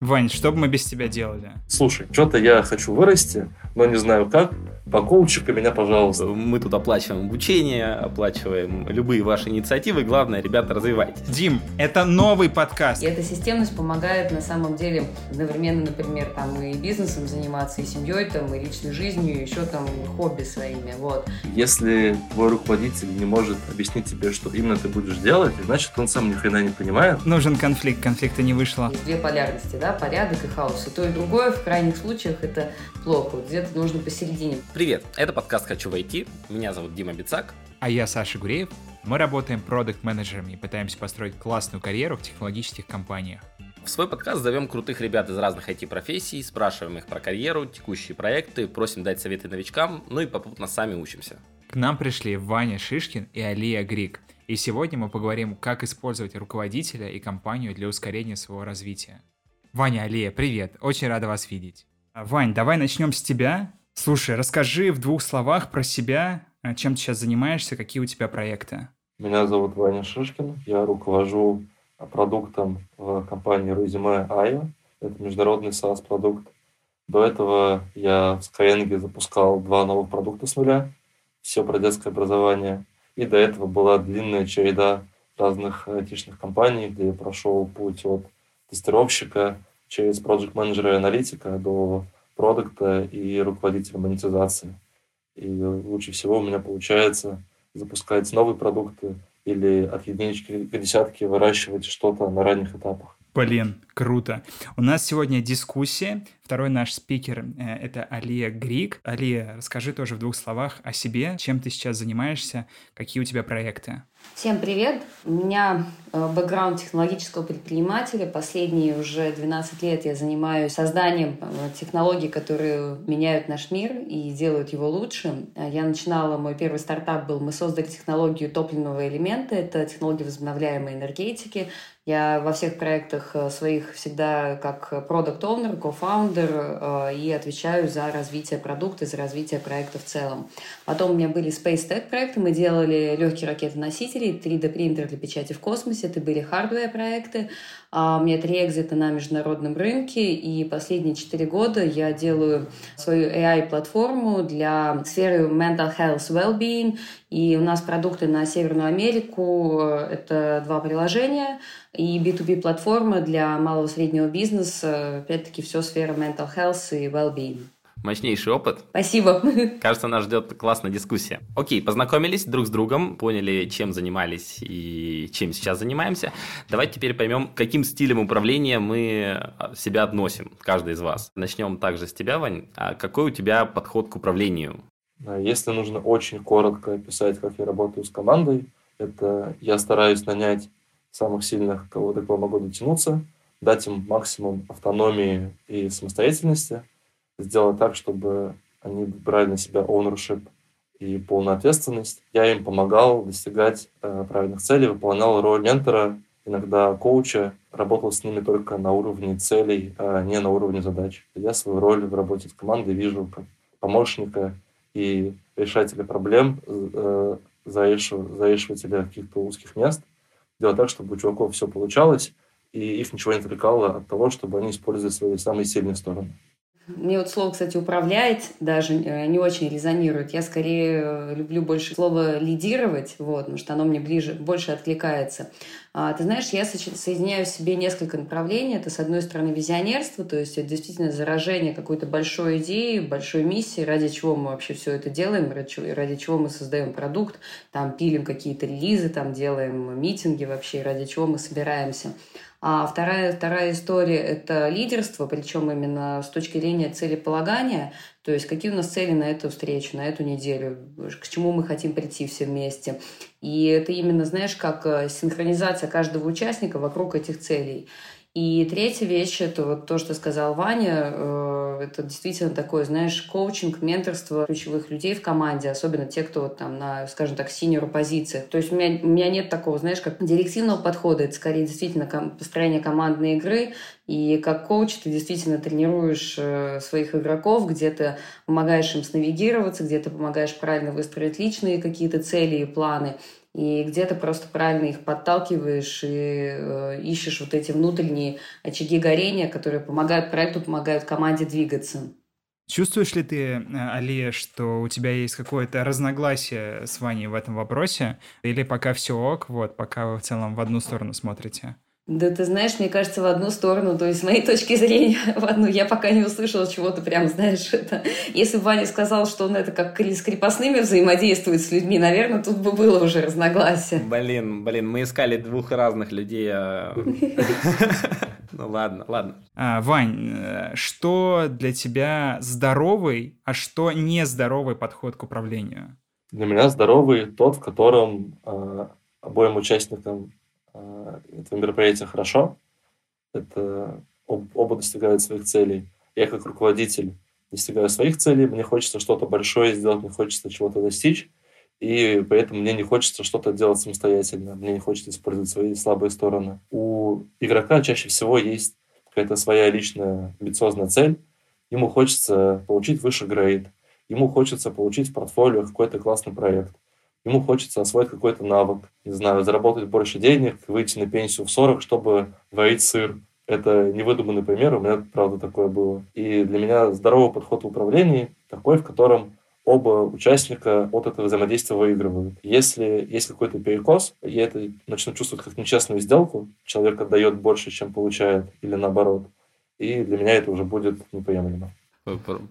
Вань, что бы мы без тебя делали? Слушай, что-то я хочу вырасти, но не знаю как. Покоучика меня, пожалуйста. Мы тут оплачиваем обучение, оплачиваем любые ваши инициативы. Главное, ребята, развивайтесь. Дим, это новый подкаст. И эта системность помогает на самом деле одновременно, например, там и бизнесом заниматься, и семьей, там, и личной жизнью, и еще там хобби своими. Вот. Если твой руководитель не может объяснить тебе, что именно ты будешь делать, значит, он сам ни хрена не понимает. Нужен конфликт, конфликта не вышло. Есть две полярности, да, порядок и хаос. И то, и другое в крайних случаях это плохо. Вот где-то нужно посередине. Привет, это подкаст «Хочу войти». Меня зовут Дима Бицак. А я Саша Гуреев. Мы работаем продукт-менеджерами и пытаемся построить классную карьеру в технологических компаниях. В свой подкаст зовем крутых ребят из разных IT-профессий, спрашиваем их про карьеру, текущие проекты, просим дать советы новичкам, ну и попутно сами учимся. К нам пришли Ваня Шишкин и Алия Грик. И сегодня мы поговорим, как использовать руководителя и компанию для ускорения своего развития. Ваня, Алия, привет, очень рада вас видеть. Вань, давай начнем с тебя. Слушай, расскажи в двух словах про себя, а, чем ты сейчас занимаешься, какие у тебя проекты. Меня зовут Ваня Шишкин, я руковожу продуктом в компании Resume IO. Это международный SaaS-продукт. До этого я в Skyeng запускал два новых продукта с нуля. Все про детское образование. И до этого была длинная череда разных айтишных компаний, где я прошел путь от тестировщика через проект менеджера и аналитика до продукта и руководителя монетизации. И лучше всего у меня получается запускать новые продукты или от единички к десятке выращивать что-то на ранних этапах. Блин, круто. У нас сегодня дискуссия. Второй наш спикер э, — это Алия Грик. Алия, расскажи тоже в двух словах о себе, чем ты сейчас занимаешься, какие у тебя проекты. Всем привет! У меня э, бэкграунд технологического предпринимателя. Последние уже 12 лет я занимаюсь созданием э, технологий, которые меняют наш мир и делают его лучше. Я начинала, мой первый стартап был, мы создали технологию топливного элемента. Это технология возобновляемой энергетики. Я во всех проектах э, своих всегда как продукт owner co-founder и отвечаю за развитие продукта, за развитие проекта в целом. Потом у меня были Space Tech проекты, мы делали легкие ракеты-носители, 3D принтер для печати в космосе, это были hardware проекты. А у меня три exit а на международном рынке, и последние четыре года я делаю свою AI-платформу для сферы mental health well-being, и у нас продукты на Северную Америку, это два приложения, и B2B-платформа для малого и среднего бизнеса, опять-таки все сфера mental health и well-being мощнейший опыт. Спасибо. Кажется, нас ждет классная дискуссия. Окей, познакомились друг с другом, поняли, чем занимались и чем сейчас занимаемся. Давайте теперь поймем, каким стилем управления мы себя относим, каждый из вас. Начнем также с тебя, Вань. А какой у тебя подход к управлению? Если нужно очень коротко описать, как я работаю с командой, это я стараюсь нанять самых сильных, кого до кого могу дотянуться, дать им максимум автономии и самостоятельности – сделать так, чтобы они брали на себя ownership и полную ответственность. Я им помогал достигать э, правильных целей, выполнял роль ментора, иногда коуча, работал с ними только на уровне целей, а не на уровне задач. Я свою роль в работе с командой вижу как помощника и решателя проблем, э, зарешивателя каких-то узких мест, делать так, чтобы у чуваков все получалось, и их ничего не отвлекало от того, чтобы они использовали свои самые сильные стороны. Мне вот слово, кстати, управлять даже э, не очень резонирует. Я скорее э, люблю больше слово лидировать, вот, потому что оно мне ближе, больше откликается. А, ты знаешь, я соединяю в себе несколько направлений. Это, с одной стороны, визионерство, то есть это действительно заражение какой-то большой идеи, большой миссии, ради чего мы вообще все это делаем, ради чего мы создаем продукт, там пилим какие-то релизы, там делаем митинги вообще, ради чего мы собираемся. А вторая, вторая история – это лидерство, причем именно с точки зрения целеполагания, то есть какие у нас цели на эту встречу, на эту неделю, к чему мы хотим прийти все вместе. И это именно, знаешь, как э, синхронизация каждого участника вокруг этих целей. И третья вещь, это вот то, что сказал Ваня, э, это действительно такое, знаешь, коучинг, менторство ключевых людей в команде, особенно те, кто вот там на, скажем так, синеру позициях. То есть у меня, у меня нет такого, знаешь, как директивного подхода, это скорее действительно построение командной игры, и как коуч ты действительно тренируешь э, своих игроков, где-то помогаешь им снавигироваться, где-то помогаешь правильно выстроить личные какие-то цели и планы. И где то просто правильно их подталкиваешь и э, ищешь вот эти внутренние очаги горения, которые помогают проекту, помогают команде двигаться. Чувствуешь ли ты, э, Алия, что у тебя есть какое-то разногласие с Ваней в этом вопросе? Или пока все ок, вот, пока вы в целом в одну сторону смотрите? Да ты знаешь, мне кажется, в одну сторону, то есть с моей точки зрения, в одну, я пока не услышала чего-то прям, знаешь, это... Если бы Ваня сказал, что он это как с крепостными взаимодействует с людьми, наверное, тут бы было уже разногласие. Блин, блин, мы искали двух разных людей. А ну ладно, ладно. А, Вань, э, что для тебя здоровый, а что нездоровый подход к управлению? Для меня здоровый тот, в котором э, обоим участникам э, этого мероприятия хорошо. Это об, оба достигают своих целей. Я как руководитель достигаю своих целей, мне хочется что-то большое сделать, мне хочется чего-то достичь, и поэтому мне не хочется что-то делать самостоятельно, мне не хочется использовать свои слабые стороны. У игрока чаще всего есть какая-то своя личная амбициозная цель, ему хочется получить выше грейд, ему хочется получить в портфолио какой-то классный проект, ему хочется освоить какой-то навык, не знаю, заработать больше денег, выйти на пенсию в 40, чтобы варить сыр. Это невыдуманный пример, у меня, правда, такое было. И для меня здоровый подход в управлении такой, в котором оба участника от этого взаимодействия выигрывают. Если есть какой-то перекос, я это начну чувствовать как нечестную сделку, человек отдает больше, чем получает, или наоборот, и для меня это уже будет неприемлемо.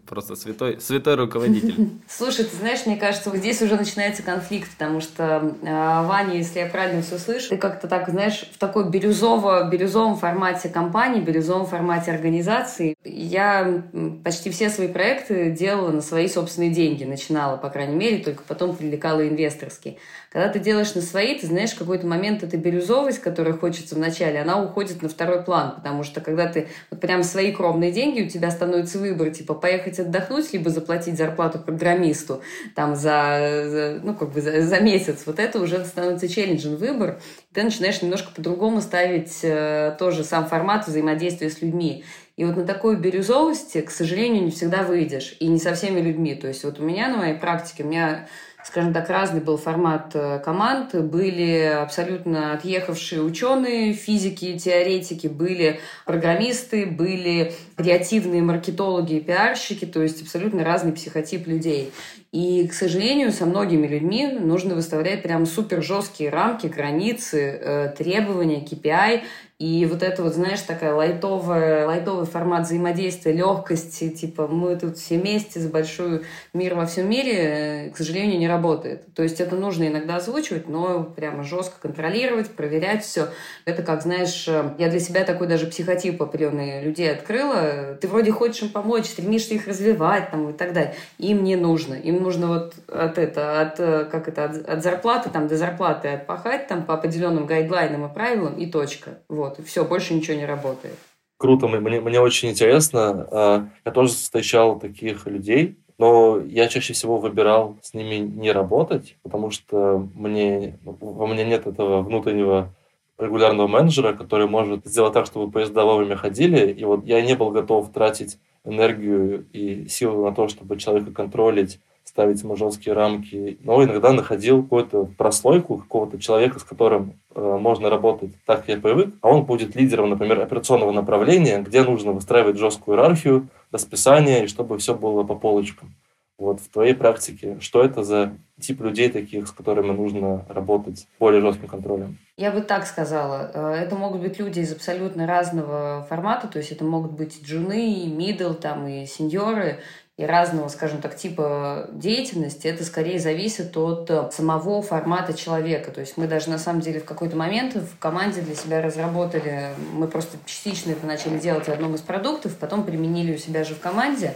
Просто святой, святой руководитель. Слушай, ты знаешь, мне кажется, вот здесь уже начинается конфликт, потому что э, Ваня, если я правильно все слышу, ты как-то так, знаешь, в такой бирюзово, бирюзовом формате компании, бирюзовом формате организации. Я почти все свои проекты делала на свои собственные деньги, начинала, по крайней мере, только потом привлекала инвесторские. Когда ты делаешь на свои, ты знаешь, какой-то момент эта бирюзовость, которая хочется в начале, она уходит на второй план, потому что когда ты вот прям свои кровные деньги, у тебя становится выбор, типа поехать отдохнуть, либо заплатить зарплату программисту там за, за ну как бы за, за месяц. Вот это уже становится челленджен выбор. Ты начинаешь немножко по-другому ставить э, тоже сам формат взаимодействия с людьми. И вот на такой бирюзовости, к сожалению, не всегда выйдешь. И не со всеми людьми. То есть вот у меня на моей практике, у меня скажем так, разный был формат э, команд. Были абсолютно отъехавшие ученые, физики, теоретики, были программисты, были креативные маркетологи и пиарщики, то есть абсолютно разный психотип людей. И, к сожалению, со многими людьми нужно выставлять прям супер жесткие рамки, границы, э, требования, KPI, и вот это вот, знаешь, такая лайтовая, лайтовый формат взаимодействия, легкости, типа мы тут все вместе за большой мир во всем мире, э, к сожалению, не работает. То есть это нужно иногда озвучивать, но прямо жестко контролировать, проверять все. Это как, знаешь, э, я для себя такой даже психотип определенный людей открыла. Ты вроде хочешь им помочь, стремишься их развивать там, и так далее. Им не нужно. Им нужно вот от это, от, э, как это, от, от зарплаты там, до зарплаты отпахать там, по определенным гайдлайнам и правилам и точка. Вот. Вот, и все, больше ничего не работает. Круто, мне, мне очень интересно. А, я тоже встречал таких людей, но я чаще всего выбирал с ними не работать, потому что мне, во мне нет этого внутреннего регулярного менеджера, который может сделать так, чтобы поезда вовремя ходили. И вот я не был готов тратить энергию и силы на то, чтобы человека контролить, ставить ему жесткие рамки, но иногда находил какую-то прослойку какого-то человека, с которым э, можно работать так, как я привык, а он будет лидером, например, операционного направления, где нужно выстраивать жесткую иерархию, расписание, и чтобы все было по полочкам. Вот в твоей практике, что это за тип людей таких, с которыми нужно работать более жестким контролем? Я бы так сказала. Э, это могут быть люди из абсолютно разного формата, то есть это могут быть джуны, и мидл, там, и сеньоры, и разного, скажем так, типа деятельности, это скорее зависит от э, самого формата человека. То есть мы даже на самом деле в какой-то момент в команде для себя разработали, мы просто частично это начали делать в одном из продуктов, потом применили у себя же в команде.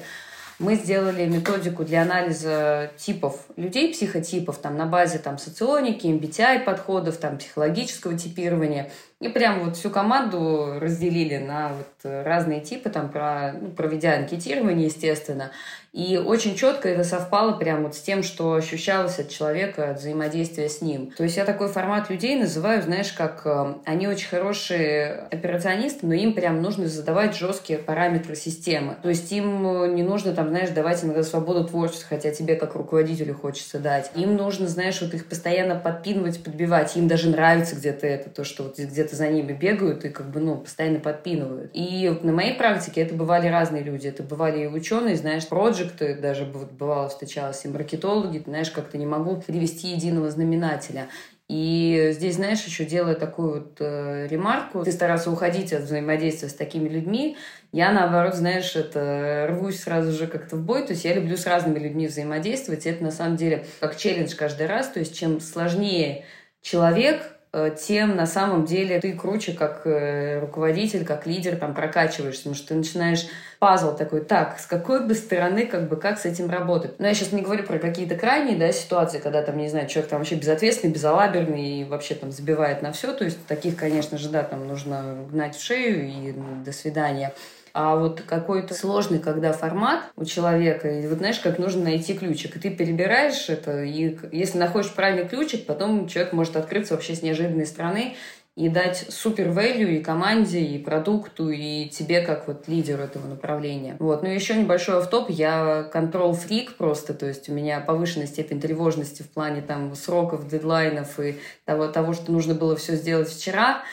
Мы сделали методику для анализа типов людей, психотипов, там, на базе там, соционики, MBTI подходов, там, психологического типирования. И прям вот всю команду разделили на вот разные типы, там, про, ну, проведя анкетирование, естественно. И очень четко это совпало прямо вот с тем, что ощущалось от человека, от взаимодействия с ним. То есть я такой формат людей называю, знаешь, как э, они очень хорошие операционисты, но им прям нужно задавать жесткие параметры системы. То есть им э, не нужно там, знаешь, давать иногда свободу творчества, хотя тебе как руководителю хочется дать. Им нужно, знаешь, вот их постоянно подпинывать, подбивать. Им даже нравится где-то это, то, что вот где-то за ними бегают и как бы, ну, постоянно подпинывают. И на моей практике это бывали разные люди. Это бывали и ученые, знаешь, проекты, даже бывало встречалась и маркетологи, ты знаешь, как-то не могу привести единого знаменателя. И здесь, знаешь, еще делая такую вот э, ремарку, ты старался уходить от взаимодействия с такими людьми. Я, наоборот, знаешь, это рвусь сразу же как-то в бой. То есть я люблю с разными людьми взаимодействовать. Это, на самом деле, как челлендж каждый раз. То есть чем сложнее человек, тем на самом деле ты круче как э, руководитель, как лидер там прокачиваешься, потому что ты начинаешь пазл такой, так, с какой бы стороны, как бы, как с этим работать. Но я сейчас не говорю про какие-то крайние, да, ситуации, когда там, не знаю, человек там вообще безответственный, безалаберный и вообще там забивает на все, то есть таких, конечно же, да, там нужно гнать в шею и до свидания. А вот какой-то сложный, когда формат у человека, и вот знаешь, как нужно найти ключик, и ты перебираешь это, и если находишь правильный ключик, потом человек может открыться вообще с неожиданной стороны, и дать супер value и команде, и продукту, и тебе как вот лидеру этого направления. Вот. Ну и еще небольшой автоп. Я контрол фрик просто, то есть у меня повышенная степень тревожности в плане там сроков, дедлайнов и того, того что нужно было все сделать вчера.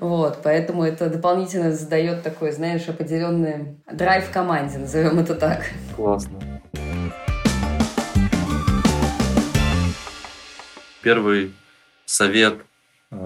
Вот. Поэтому это дополнительно задает такой, знаешь, определенный драйв команде, назовем это так. Классно. Первый совет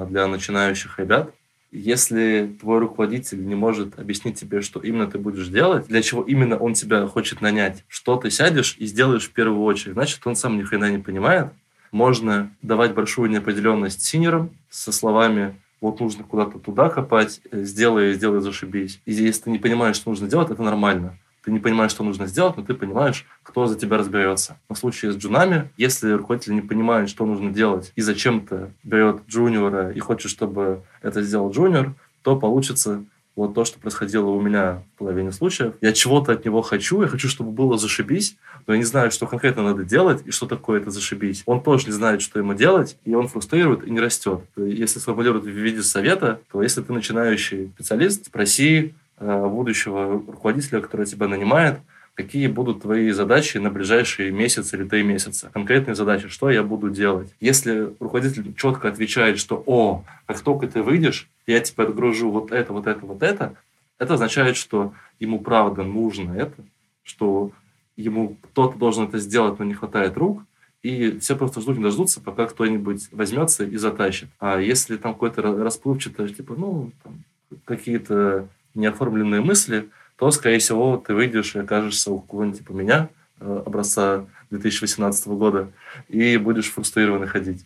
для начинающих ребят. Если твой руководитель не может объяснить тебе, что именно ты будешь делать, для чего именно он тебя хочет нанять, что ты сядешь и сделаешь в первую очередь, значит, он сам ни хрена не понимает. Можно давать большую неопределенность синерам со словами вот нужно куда-то туда копать, э, сделай, сделай, зашибись. И если ты не понимаешь, что нужно делать, это нормально ты не понимаешь, что нужно сделать, но ты понимаешь, кто за тебя разберется. В случае с джунами, если руководитель не понимает, что нужно делать, и зачем-то берет джуниора и хочет, чтобы это сделал джуниор, то получится вот то, что происходило у меня в половине случаев. Я чего-то от него хочу, я хочу, чтобы было зашибись, но я не знаю, что конкретно надо делать и что такое это зашибись. Он тоже не знает, что ему делать, и он фрустрирует и не растет. Если сформулировать в виде совета, то если ты начинающий специалист, спроси будущего руководителя, который тебя нанимает, какие будут твои задачи на ближайшие месяцы или три месяца. Конкретные задачи, что я буду делать. Если руководитель четко отвечает, что «О, как только ты выйдешь, я тебе отгружу вот это, вот это, вот это», это означает, что ему правда нужно это, что ему кто-то должен это сделать, но не хватает рук, и все просто ждут, не дождутся, пока кто-нибудь возьмется и затащит. А если там какой-то расплывчатый, типа, ну, там, какие-то неоформленные мысли, то, скорее всего, ты выйдешь и окажешься у кого-нибудь типа меня, э, образца 2018 года, и будешь фрустрированно ходить.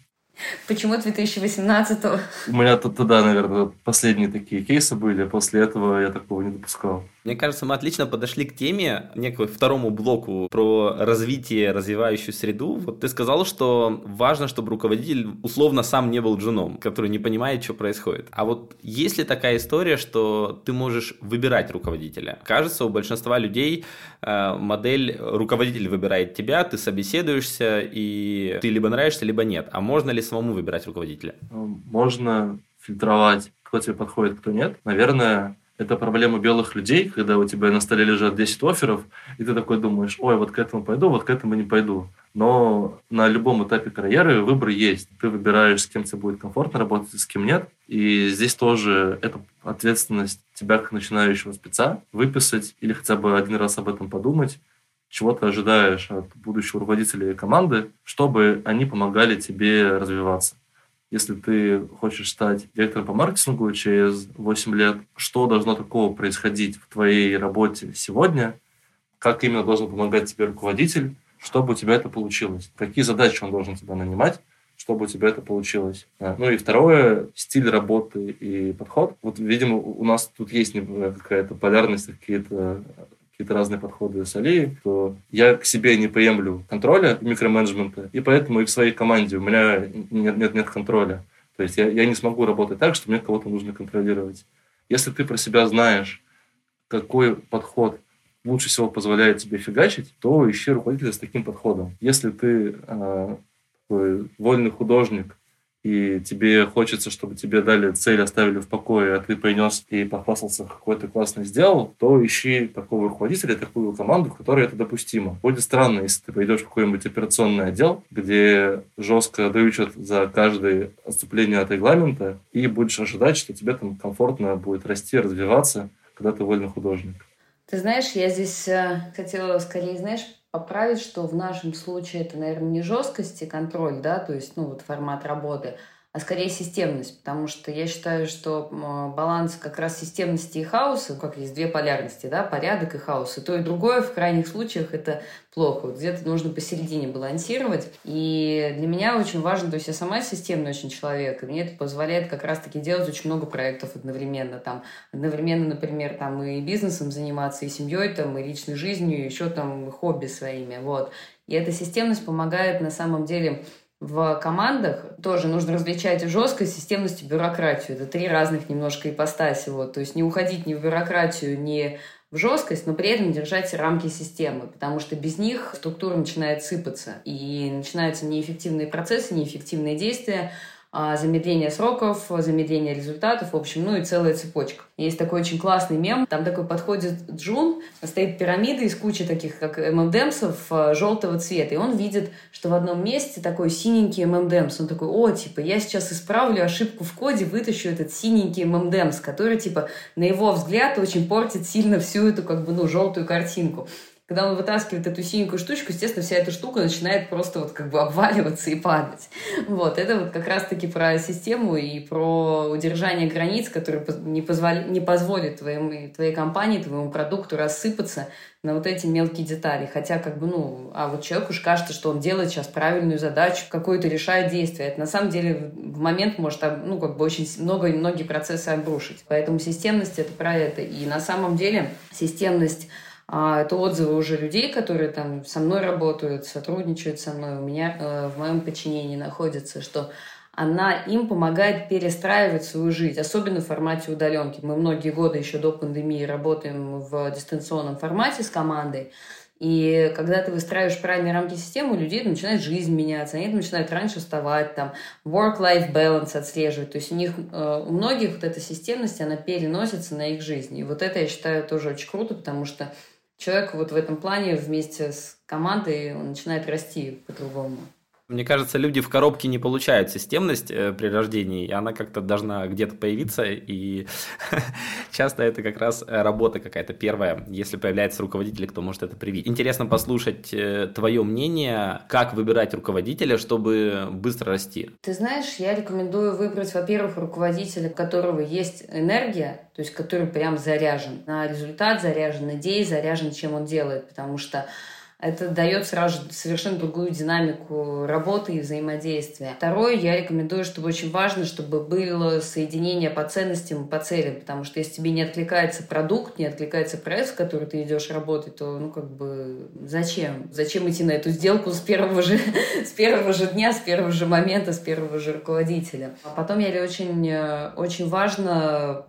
Почему 2018-го? У меня тогда, наверное, последние такие кейсы были. После этого я такого не допускал. Мне кажется, мы отлично подошли к теме, некому второму блоку про развитие, развивающую среду. Вот ты сказал, что важно, чтобы руководитель условно сам не был джуном, который не понимает, что происходит. А вот есть ли такая история, что ты можешь выбирать руководителя? Кажется, у большинства людей э, модель руководитель выбирает тебя, ты собеседуешься, и ты либо нравишься, либо нет. А можно ли самому выбирать руководителя? Можно фильтровать, кто тебе подходит, кто нет. Наверное, это проблема белых людей, когда у тебя на столе лежат 10 офферов, и ты такой думаешь, ой, вот к этому пойду, вот к этому не пойду. Но на любом этапе карьеры выбор есть. Ты выбираешь, с кем тебе будет комфортно работать, с кем нет. И здесь тоже это ответственность тебя, как начинающего спеца, выписать или хотя бы один раз об этом подумать, чего ты ожидаешь от будущего руководителя команды, чтобы они помогали тебе развиваться если ты хочешь стать директором по маркетингу через 8 лет, что должно такого происходить в твоей работе сегодня, как именно должен помогать тебе руководитель, чтобы у тебя это получилось, какие задачи он должен тебя нанимать, чтобы у тебя это получилось. Ну и второе, стиль работы и подход. Вот, видимо, у нас тут есть какая-то полярность, какие-то какие-то разные подходы с Алией, то я к себе не приемлю контроля, микроменеджмента, и поэтому и в своей команде у меня нет, нет, нет контроля. То есть я, я не смогу работать так, что мне кого-то нужно контролировать. Если ты про себя знаешь, какой подход лучше всего позволяет тебе фигачить, то ищи руководителя с таким подходом. Если ты э, вольный художник, и тебе хочется, чтобы тебе дали цель, оставили в покое, а ты принес и похвастался, какой ты классный сделал, то ищи такого руководителя, такую команду, в которой это допустимо. Будет странно, если ты пойдешь в какой-нибудь операционный отдел, где жестко дрючат за каждое отступление от регламента, и будешь ожидать, что тебе там комфортно будет расти, развиваться, когда ты вольный художник. Ты знаешь, я здесь э, хотела скорее, знаешь, поправить, что в нашем случае это, наверное, не жесткость и контроль, да, то есть, ну, вот формат работы, а скорее системность, потому что я считаю, что баланс как раз системности и хаоса, как есть две полярности, да, порядок и хаос, и то и другое в крайних случаях это плохо. Вот где-то нужно посередине балансировать. И для меня очень важно, то есть я сама системный очень человек, и мне это позволяет как раз-таки делать очень много проектов одновременно. Там, одновременно, например, там и бизнесом заниматься, и семьей, там, и личной жизнью, и еще там хобби своими. Вот. И эта системность помогает на самом деле в командах тоже нужно различать жесткость, системность и бюрократию. Это три разных немножко ипостаси. Вот. То есть не уходить ни в бюрократию, ни в жесткость, но при этом держать рамки системы, потому что без них структура начинает сыпаться, и начинаются неэффективные процессы, неэффективные действия, замедление сроков, замедление результатов, в общем, ну и целая цепочка. Есть такой очень классный мем, там такой подходит Джун, стоит пирамида из кучи таких, как ММДМсов а, желтого цвета, и он видит, что в одном месте такой синенький ММДМс, он такой, о, типа, я сейчас исправлю ошибку в коде, вытащу этот синенький ММДМс, который, типа, на его взгляд очень портит сильно всю эту, как бы, ну, желтую картинку когда он вытаскивает эту синенькую штучку, естественно, вся эта штука начинает просто вот как бы обваливаться и падать. Вот, это вот как раз-таки про систему и про удержание границ, которые не, позволи, не позволит твоему, твоей компании, твоему продукту рассыпаться на вот эти мелкие детали. Хотя, как бы, ну, а вот человеку уж кажется, что он делает сейчас правильную задачу, какое-то решает действие. Это на самом деле в момент может, ну, как бы очень много, многие процессы обрушить. Поэтому системность — это про это. И на самом деле системность а это отзывы уже людей, которые там со мной работают, сотрудничают со мной, у меня э, в моем подчинении находятся, что она им помогает перестраивать свою жизнь, особенно в формате удаленки. Мы многие годы еще до пандемии работаем в дистанционном формате с командой. И когда ты выстраиваешь правильные рамки системы, у людей начинает жизнь меняться, они начинают раньше вставать, там, work-life balance отслеживать. То есть у них, э, у многих вот эта системность, она переносится на их жизнь. И вот это я считаю тоже очень круто, потому что человек вот в этом плане вместе с командой он начинает расти по-другому. Мне кажется, люди в коробке не получают системность э, при рождении, и она как-то должна где-то появиться, и часто это как раз э, работа какая-то первая. Если появляется руководитель, кто может это привить. Интересно послушать э, твое мнение, как выбирать руководителя, чтобы быстро расти. Ты знаешь, я рекомендую выбрать, во-первых, руководителя, у которого есть энергия, то есть который прям заряжен на результат, заряжен на идеи, заряжен, чем он делает, потому что это дает сразу совершенно другую динамику работы и взаимодействия. Второе, я рекомендую, чтобы очень важно, чтобы было соединение по ценностям и по целям, потому что если тебе не откликается продукт, не откликается проект, в который ты идешь работать, то, ну, как бы, зачем? Зачем идти на эту сделку с первого же, с первого же дня, с первого же момента, с первого же руководителя? А потом я очень, э, очень важно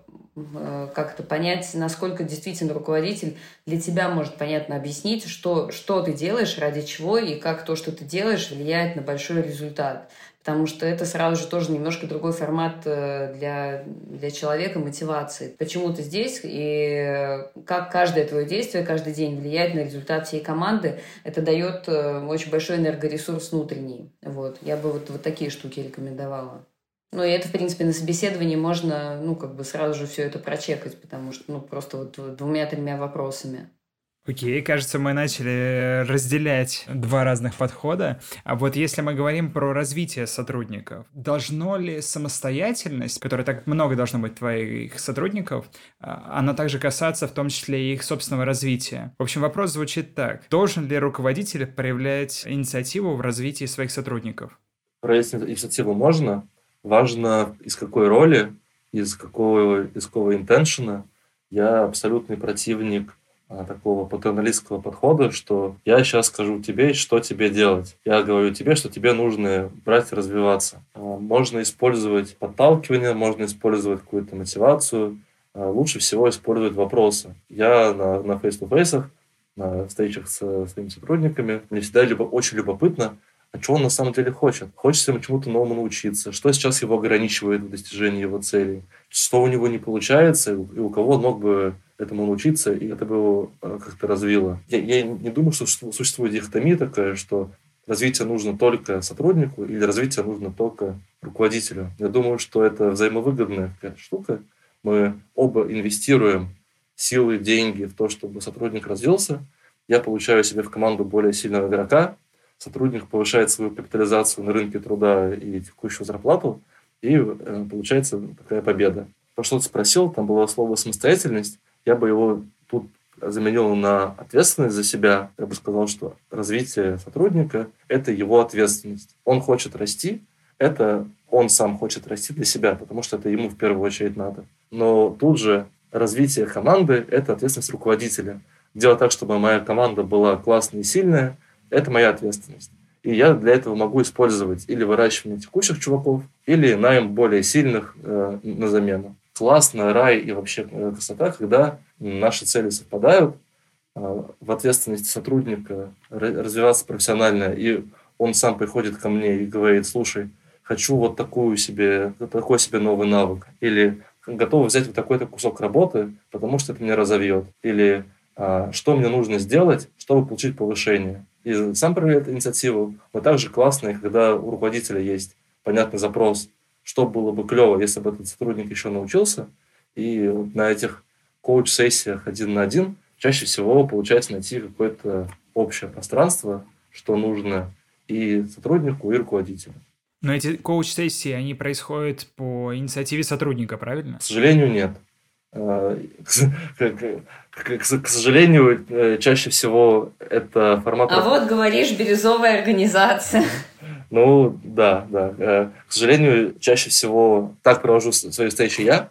как-то понять, насколько действительно руководитель для тебя может понятно объяснить, что, что ты делаешь, ради чего, и как то, что ты делаешь, влияет на большой результат. Потому что это сразу же тоже немножко другой формат э, для, для человека мотивации. Почему ты здесь и как каждое твое действие каждый день влияет на результат всей команды, это дает э, очень большой энергоресурс внутренний. Вот. Я бы вот, вот такие штуки рекомендовала. Ну, и это, в принципе, на собеседовании можно, ну, как бы сразу же все это прочекать, потому что, ну, просто вот двумя-тремя вопросами. Окей, кажется, мы начали разделять два разных подхода. А вот если мы говорим про развитие сотрудников, должно ли самостоятельность, которая так много должно быть твоих сотрудников, а, она также касаться в том числе и их собственного развития? В общем, вопрос звучит так. Должен ли руководитель проявлять инициативу в развитии своих сотрудников? Проявить инициативу можно, важно из какой роли, из какого, из какого интеншена. Я абсолютный противник а, такого патерналистского подхода, что я сейчас скажу тебе, что тебе делать. Я говорю тебе, что тебе нужно брать и развиваться. А, можно использовать подталкивание, можно использовать какую-то мотивацию. А, лучше всего использовать вопросы. Я на, на face-to-face, на встречах с своими сотрудниками, мне всегда либо очень любопытно, а что он на самом деле хочет. Хочется ему чему-то новому научиться, что сейчас его ограничивает в достижении его целей, что у него не получается, и у кого он мог бы этому научиться, и это бы его э, как-то развило. Я, я не думаю, что существует дихотомия такая, что развитие нужно только сотруднику или развитие нужно только руководителю. Я думаю, что это взаимовыгодная какая-то штука. Мы оба инвестируем силы, деньги в то, чтобы сотрудник развился. Я получаю себе в команду более сильного игрока, сотрудник повышает свою капитализацию на рынке труда и текущую зарплату, и э, получается такая победа. То, что ты спросил, там было слово «самостоятельность», я бы его тут заменил на ответственность за себя. Я бы сказал, что развитие сотрудника – это его ответственность. Он хочет расти, это он сам хочет расти для себя, потому что это ему в первую очередь надо. Но тут же развитие команды – это ответственность руководителя. Делать так, чтобы моя команда была классная и сильная, это моя ответственность. И я для этого могу использовать или выращивание текущих чуваков, или найм более сильных э, на замену. Классно, рай и вообще э, красота, когда наши цели совпадают, э, в ответственности сотрудника развиваться профессионально, и он сам приходит ко мне и говорит, слушай, хочу вот такую себе, такой себе новый навык, или готов взять вот такой-то кусок работы, потому что это меня разовьет, или а, что мне нужно сделать, чтобы получить повышение и сам проявляет инициативу. Но также классно, когда у руководителя есть понятный запрос, что было бы клево, если бы этот сотрудник еще научился. И на этих коуч-сессиях один на один чаще всего получается найти какое-то общее пространство, что нужно и сотруднику, и руководителю. Но эти коуч-сессии, они происходят по инициативе сотрудника, правильно? К сожалению, нет. Э, к, сожалению, э, чаще всего это формат... А вот говоришь, бирюзовая организация. Ну, да, да. Э, к сожалению, чаще всего так провожу свои встречи я.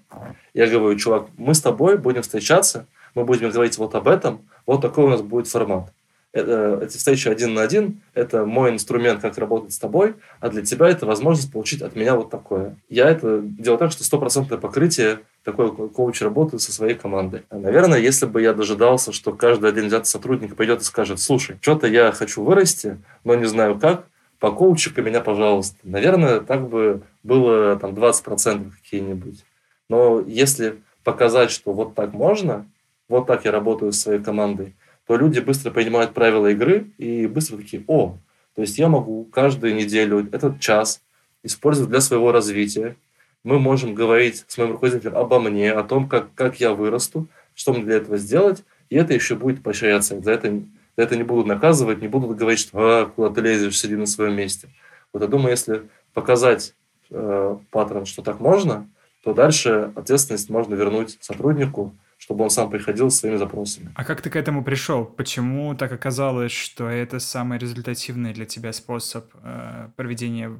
Я говорю, чувак, мы с тобой будем встречаться, мы будем говорить вот об этом, вот такой у нас будет формат. Это, эти встречи один на один – это мой инструмент, как работать с тобой, а для тебя это возможность получить от меня вот такое. Я это делаю так, что стопроцентное покрытие такой коуч работает со своей командой. Наверное, если бы я дожидался, что каждый один взятый сотрудник пойдет и скажет, слушай, что-то я хочу вырасти, но не знаю как, по коучу меня, пожалуйста. Наверное, так бы было там 20% какие-нибудь. Но если показать, что вот так можно, вот так я работаю с своей командой, то люди быстро понимают правила игры и быстро такие, о, то есть я могу каждую неделю этот час использовать для своего развития, мы можем говорить с моим руководителем обо мне, о том, как, как я вырасту, что мне для этого сделать, и это еще будет поощряться. За это, за это не будут наказывать, не будут говорить, что а, куда ты лезешь, сиди на своем месте. Вот я думаю, если показать э, паттерн, что так можно, то дальше ответственность можно вернуть сотруднику, чтобы он сам приходил с своими запросами. А как ты к этому пришел? Почему так оказалось, что это самый результативный для тебя способ э, проведения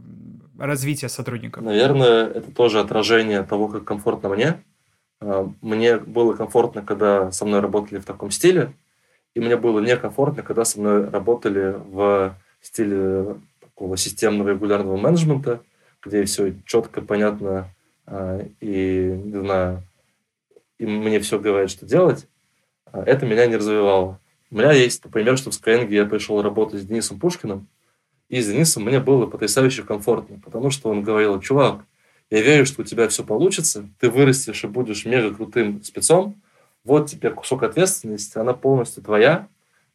развития сотрудников? Наверное, это тоже отражение того, как комфортно мне. Э, мне было комфортно, когда со мной работали в таком стиле, и мне было некомфортно, когда со мной работали в стиле такого системного регулярного менеджмента, где все четко, понятно э, и, не знаю, и мне все говорят, что делать, а это меня не развивало. У меня есть пример, что в Skyeng я пришел работать с Денисом Пушкиным, и с Денисом мне было потрясающе комфортно, потому что он говорил, чувак, я верю, что у тебя все получится, ты вырастешь и будешь мега крутым спецом, вот тебе кусок ответственности, она полностью твоя,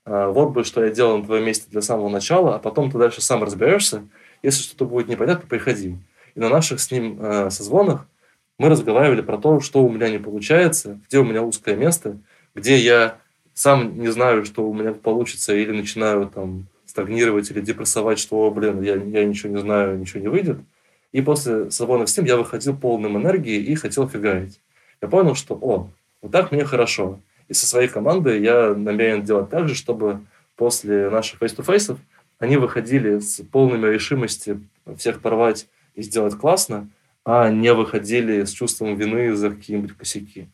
а, вот бы, что я делал на твоем месте для самого начала, а потом ты дальше сам разберешься, если что-то будет непонятно, приходи. И на наших с ним э, созвонах мы разговаривали про то, что у меня не получается, где у меня узкое место, где я сам не знаю, что у меня получится, или начинаю там стагнировать или депрессовать, что, блин, я, я ничего не знаю, ничего не выйдет. И после свободных с ним я выходил полным энергии и хотел фигарить. Я понял, что, о, вот так мне хорошо. И со своей командой я намерен делать так же, чтобы после наших фейс-то-фейсов они выходили с полными решимости всех порвать и сделать классно, а не выходили с чувством вины за какие-нибудь косяки.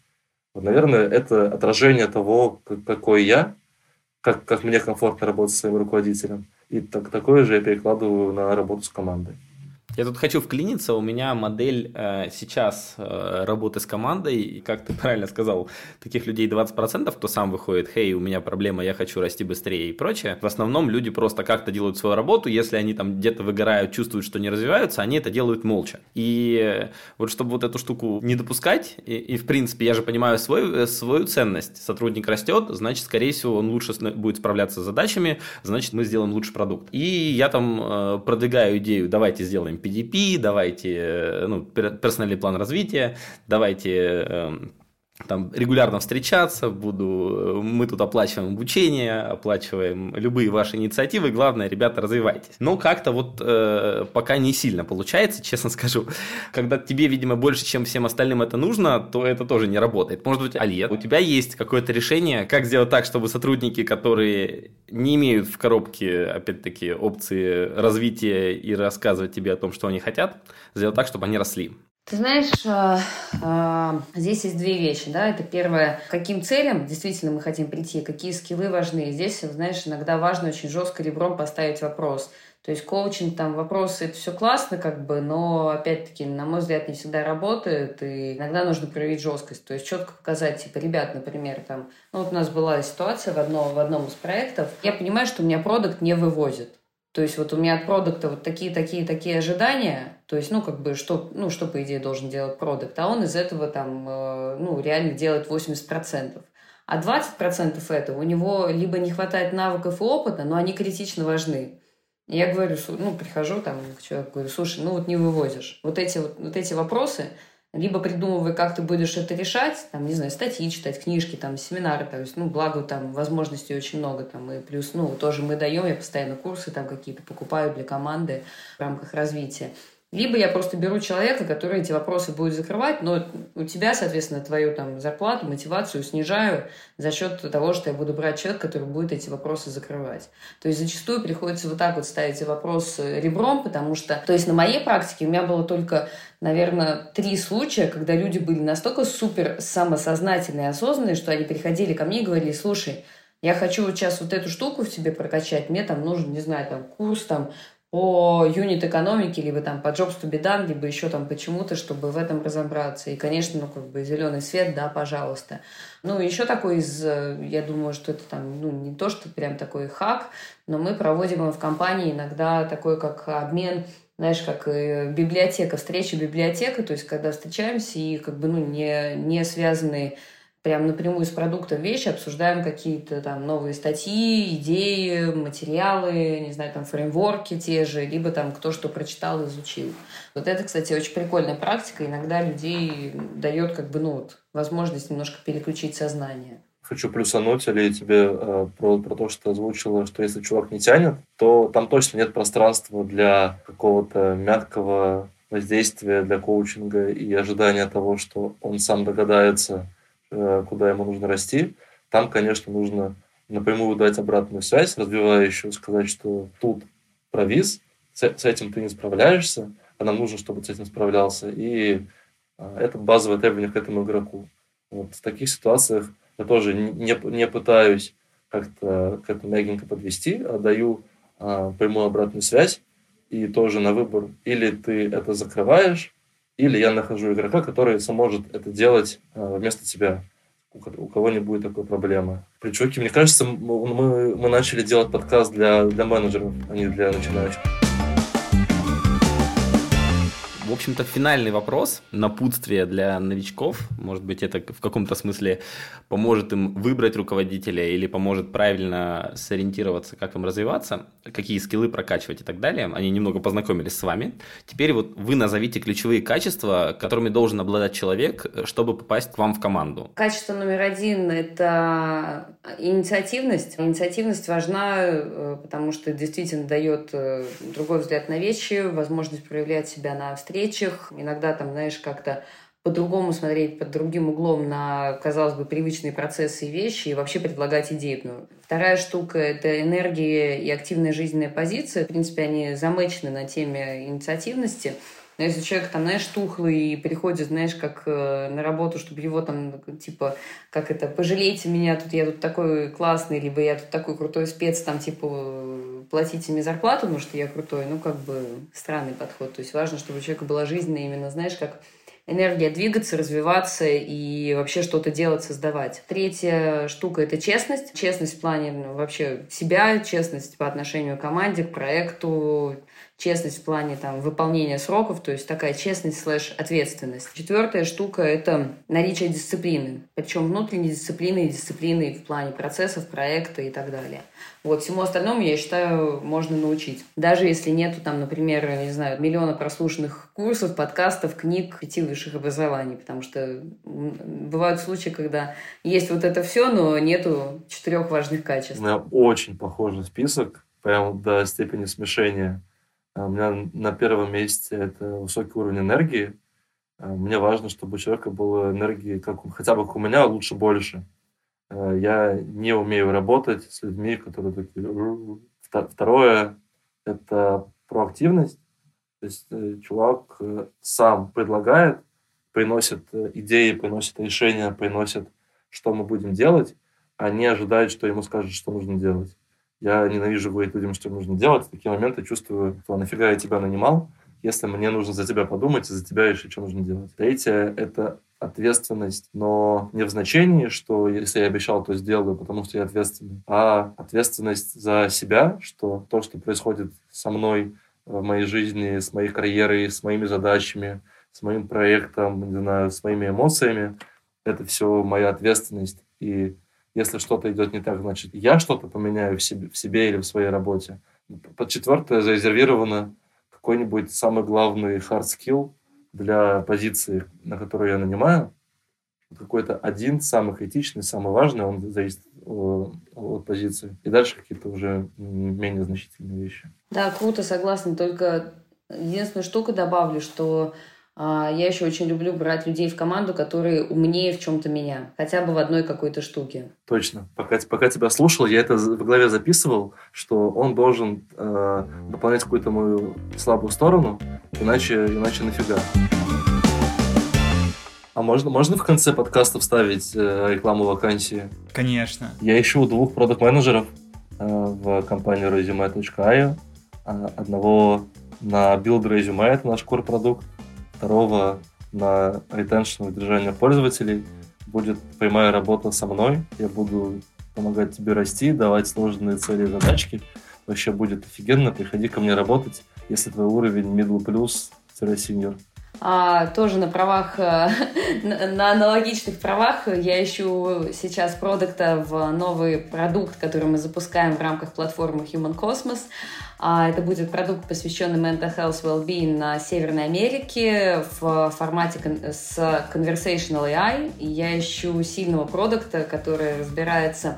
Вот, наверное, это отражение того, какой я, как, как мне комфортно работать с своим руководителем. И так, такое же я перекладываю на работу с командой. Я тут хочу вклиниться, у меня модель э, сейчас э, работы с командой, и как ты правильно сказал, таких людей 20%, кто сам выходит, хей, у меня проблема, я хочу расти быстрее и прочее. В основном люди просто как-то делают свою работу, если они там где-то выгорают, чувствуют, что не развиваются, они это делают молча. И э, вот чтобы вот эту штуку не допускать, и, и в принципе я же понимаю свой, э, свою ценность, сотрудник растет, значит, скорее всего, он лучше будет справляться с задачами, значит, мы сделаем лучший продукт. И я там э, продвигаю идею, давайте сделаем PDP, давайте э, ну, персональный план развития, давайте эм, там регулярно встречаться, буду, мы тут оплачиваем обучение, оплачиваем любые ваши инициативы, главное, ребята, развивайтесь. Но как-то вот э, пока не сильно получается, честно скажу. Когда тебе, видимо, больше, чем всем остальным это нужно, то это тоже не работает. Может быть, Альет, у тебя есть какое-то решение, как сделать так, чтобы сотрудники, которые не имеют в коробке, опять-таки, опции развития и рассказывать тебе о том, что они хотят, сделать так, чтобы они росли? Ты знаешь, а, а, здесь есть две вещи, да, это первое, каким целям действительно мы хотим прийти, какие скиллы важны. Здесь, знаешь, иногда важно очень жестко ребром поставить вопрос. То есть коучинг, там, вопросы, это все классно, как бы, но, опять-таки, на мой взгляд, не всегда работает, и иногда нужно проявить жесткость. То есть четко показать, типа, ребят, например, там, ну, вот у нас была ситуация в одном, в одном из проектов, я понимаю, что у меня продукт не вывозит. То есть вот у меня от продукта вот такие, такие, такие ожидания, то есть, ну, как бы, что, ну, что, по идее, должен делать продукт, а он из этого там, э, ну, реально делает 80%. А 20% этого у него либо не хватает навыков и опыта, но они критично важны. Я говорю, ну, прихожу там к человеку, говорю, слушай, ну, вот не вывозишь. Вот эти, вот, вот эти вопросы, либо придумывай, как ты будешь это решать, там, не знаю, статьи читать, книжки, там, семинары, то есть, ну, благо там возможностей очень много, там, и плюс, ну, тоже мы даем, я постоянно курсы там какие-то покупаю для команды в рамках развития. Либо я просто беру человека, который эти вопросы будет закрывать, но у тебя, соответственно, твою там зарплату, мотивацию снижаю за счет того, что я буду брать человека, который будет эти вопросы закрывать. То есть зачастую приходится вот так вот ставить вопрос ребром, потому что, то есть на моей практике у меня было только, наверное, три случая, когда люди были настолько супер самосознательные осознанные, что они приходили ко мне и говорили, слушай, я хочу вот сейчас вот эту штуку в тебе прокачать, мне там нужен, не знаю, там курс там по юнит-экономике, либо там по jobs to be done, либо еще там почему-то, чтобы в этом разобраться. И, конечно, ну, как бы зеленый свет, да, пожалуйста. Ну, еще такой из, я думаю, что это там, ну, не то, что прям такой хак, но мы проводим в компании иногда такой, как обмен знаешь, как библиотека, встреча библиотека, то есть когда встречаемся и как бы, ну, не, не связанные прям напрямую с продуктом вещи, обсуждаем какие-то там новые статьи, идеи, материалы, не знаю, там фреймворки те же, либо там кто что прочитал, изучил. Вот это, кстати, очень прикольная практика. Иногда людей дает как бы, ну вот, возможность немножко переключить сознание. Хочу плюсануть, или тебе э, про, про то, что озвучила, что если чувак не тянет, то там точно нет пространства для какого-то мягкого воздействия, для коучинга и ожидания того, что он сам догадается, куда ему нужно расти, там, конечно, нужно напрямую дать обратную связь, развивающую, сказать, что тут провис, с, с этим ты не справляешься, а нам нужно, чтобы ты с этим справлялся. И а, это базовое требование к этому игроку. Вот в таких ситуациях я тоже не, не пытаюсь как-то к этому мягенько подвести, а даю а, прямую обратную связь и тоже на выбор. Или ты это закрываешь, или я нахожу игрока, который сможет это делать а, вместо тебя, у кого не будет такой проблемы. Причуки, мне кажется, мы, мы начали делать подкаст для, для менеджеров, а не для начинающих. В общем-то, финальный вопрос, напутствие для новичков. Может быть, это в каком-то смысле поможет им выбрать руководителя или поможет правильно сориентироваться, как им развиваться, какие скиллы прокачивать и так далее. Они немного познакомились с вами. Теперь вот вы назовите ключевые качества, которыми должен обладать человек, чтобы попасть к вам в команду. Качество номер один – это инициативность. Инициативность важна, э, потому что действительно дает э, другой взгляд на вещи, возможность проявлять себя на встрече, встречах, иногда там, знаешь, как-то по-другому смотреть, под другим углом на, казалось бы, привычные процессы и вещи и вообще предлагать идеи. Ну, вторая штука – это энергия и активная жизненная позиция. В принципе, они замечены на теме инициативности. Но если человек там, знаешь, тухлый и приходит, знаешь, как э, на работу, чтобы его там, типа, как это, пожалейте меня, тут я тут такой классный, либо я тут такой крутой спец, там, типа, платите мне зарплату, потому что я крутой, ну, как бы странный подход. То есть важно, чтобы у человека была жизненная именно, знаешь, как энергия двигаться, развиваться и вообще что-то делать, создавать. Третья штука — это честность. Честность в плане ну, вообще себя, честность по отношению к команде, к проекту, честность в плане там, выполнения сроков, то есть такая честность слэш ответственность. Четвертая штука – это наличие дисциплины, причем внутренней дисциплины и дисциплины в плане процессов, проекта и так далее. Вот, всему остальному, я считаю, можно научить. Даже если нету там, например, не знаю, миллиона прослушанных курсов, подкастов, книг, пяти высших образований, потому что бывают случаи, когда есть вот это все, но нету четырех важных качеств. У меня очень похожий список, прям до степени смешения. А у меня на первом месте это высокий уровень энергии. А мне важно, чтобы у человека было энергии, как, хотя бы как у меня, а лучше больше. Я не умею работать с людьми, которые такие... Второе – это проактивность. То есть э, чувак э, сам предлагает, приносит э, идеи, приносит решения, приносит, что мы будем делать, а не ожидает, что ему скажут, что нужно делать. Я ненавижу говорить людям, что нужно делать. В такие моменты чувствую, что нафига я тебя нанимал, если мне нужно за тебя подумать и за тебя решить, что нужно делать. Третье – это ответственность, но не в значении, что если я обещал, то сделаю, потому что я ответственный, а ответственность за себя, что то, что происходит со мной в моей жизни, с моей карьерой, с моими задачами, с моим проектом, не знаю, с моими эмоциями, это все моя ответственность. И если что-то идет не так, значит, я что-то поменяю в себе, в себе или в своей работе. Под четвертое зарезервировано какой-нибудь самый главный hard skill для позиции, на которую я нанимаю. Какой-то один, самый критичный, самый важный, он зависит от позиции. И дальше какие-то уже менее значительные вещи. Да, круто, согласна. Только единственная штука добавлю, что я еще очень люблю брать людей в команду, которые умнее в чем-то меня, хотя бы в одной какой-то штуке. Точно. Пока, пока тебя слушал, я это в голове записывал, что он должен э, дополнять какую-то мою слабую сторону, иначе, иначе нафига. А можно, можно в конце подкаста вставить э, рекламу вакансии? Конечно. Я ищу двух продукт менеджеров э, в компанию resume.io. А, одного на build resume, это наш core продукт, второго на retention удержание пользователей. Будет прямая работа со мной. Я буду помогать тебе расти, давать сложные цели и задачки. Вообще будет офигенно. Приходи ко мне работать, если твой уровень middle plus senior. А, тоже на правах, э, на аналогичных правах я ищу сейчас продукта в новый продукт, который мы запускаем в рамках платформы Human Cosmos. А, это будет продукт, посвященный mental health well-being на Северной Америке в формате с conversational AI. Я ищу сильного продукта, который разбирается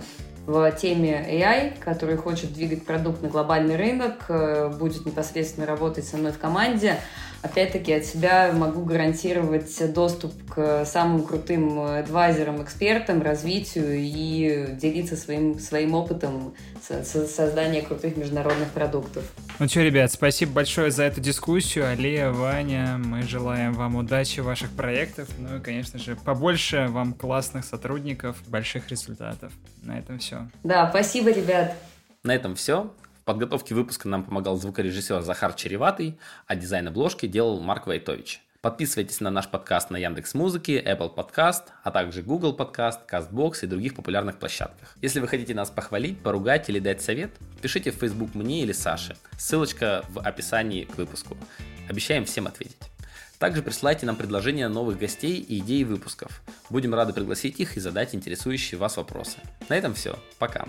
теме AI, который хочет двигать продукт на глобальный рынок, э, будет непосредственно работать со мной в команде опять-таки от себя могу гарантировать доступ к самым крутым адвайзерам, экспертам, развитию и делиться своим, своим опытом создания крутых международных продуктов. Ну что, ребят, спасибо большое за эту дискуссию. Алия, Ваня, мы желаем вам удачи в ваших проектах. Ну и, конечно же, побольше вам классных сотрудников, больших результатов. На этом все. Да, спасибо, ребят. На этом все подготовке выпуска нам помогал звукорежиссер Захар Череватый, а дизайн обложки делал Марк Войтович. Подписывайтесь на наш подкаст на Яндекс Музыке, Apple Podcast, а также Google Podcast, CastBox и других популярных площадках. Если вы хотите нас похвалить, поругать или дать совет, пишите в Facebook мне или Саше. Ссылочка в описании к выпуску. Обещаем всем ответить. Также присылайте нам предложения новых гостей и идеи выпусков. Будем рады пригласить их и задать интересующие вас вопросы. На этом все. Пока.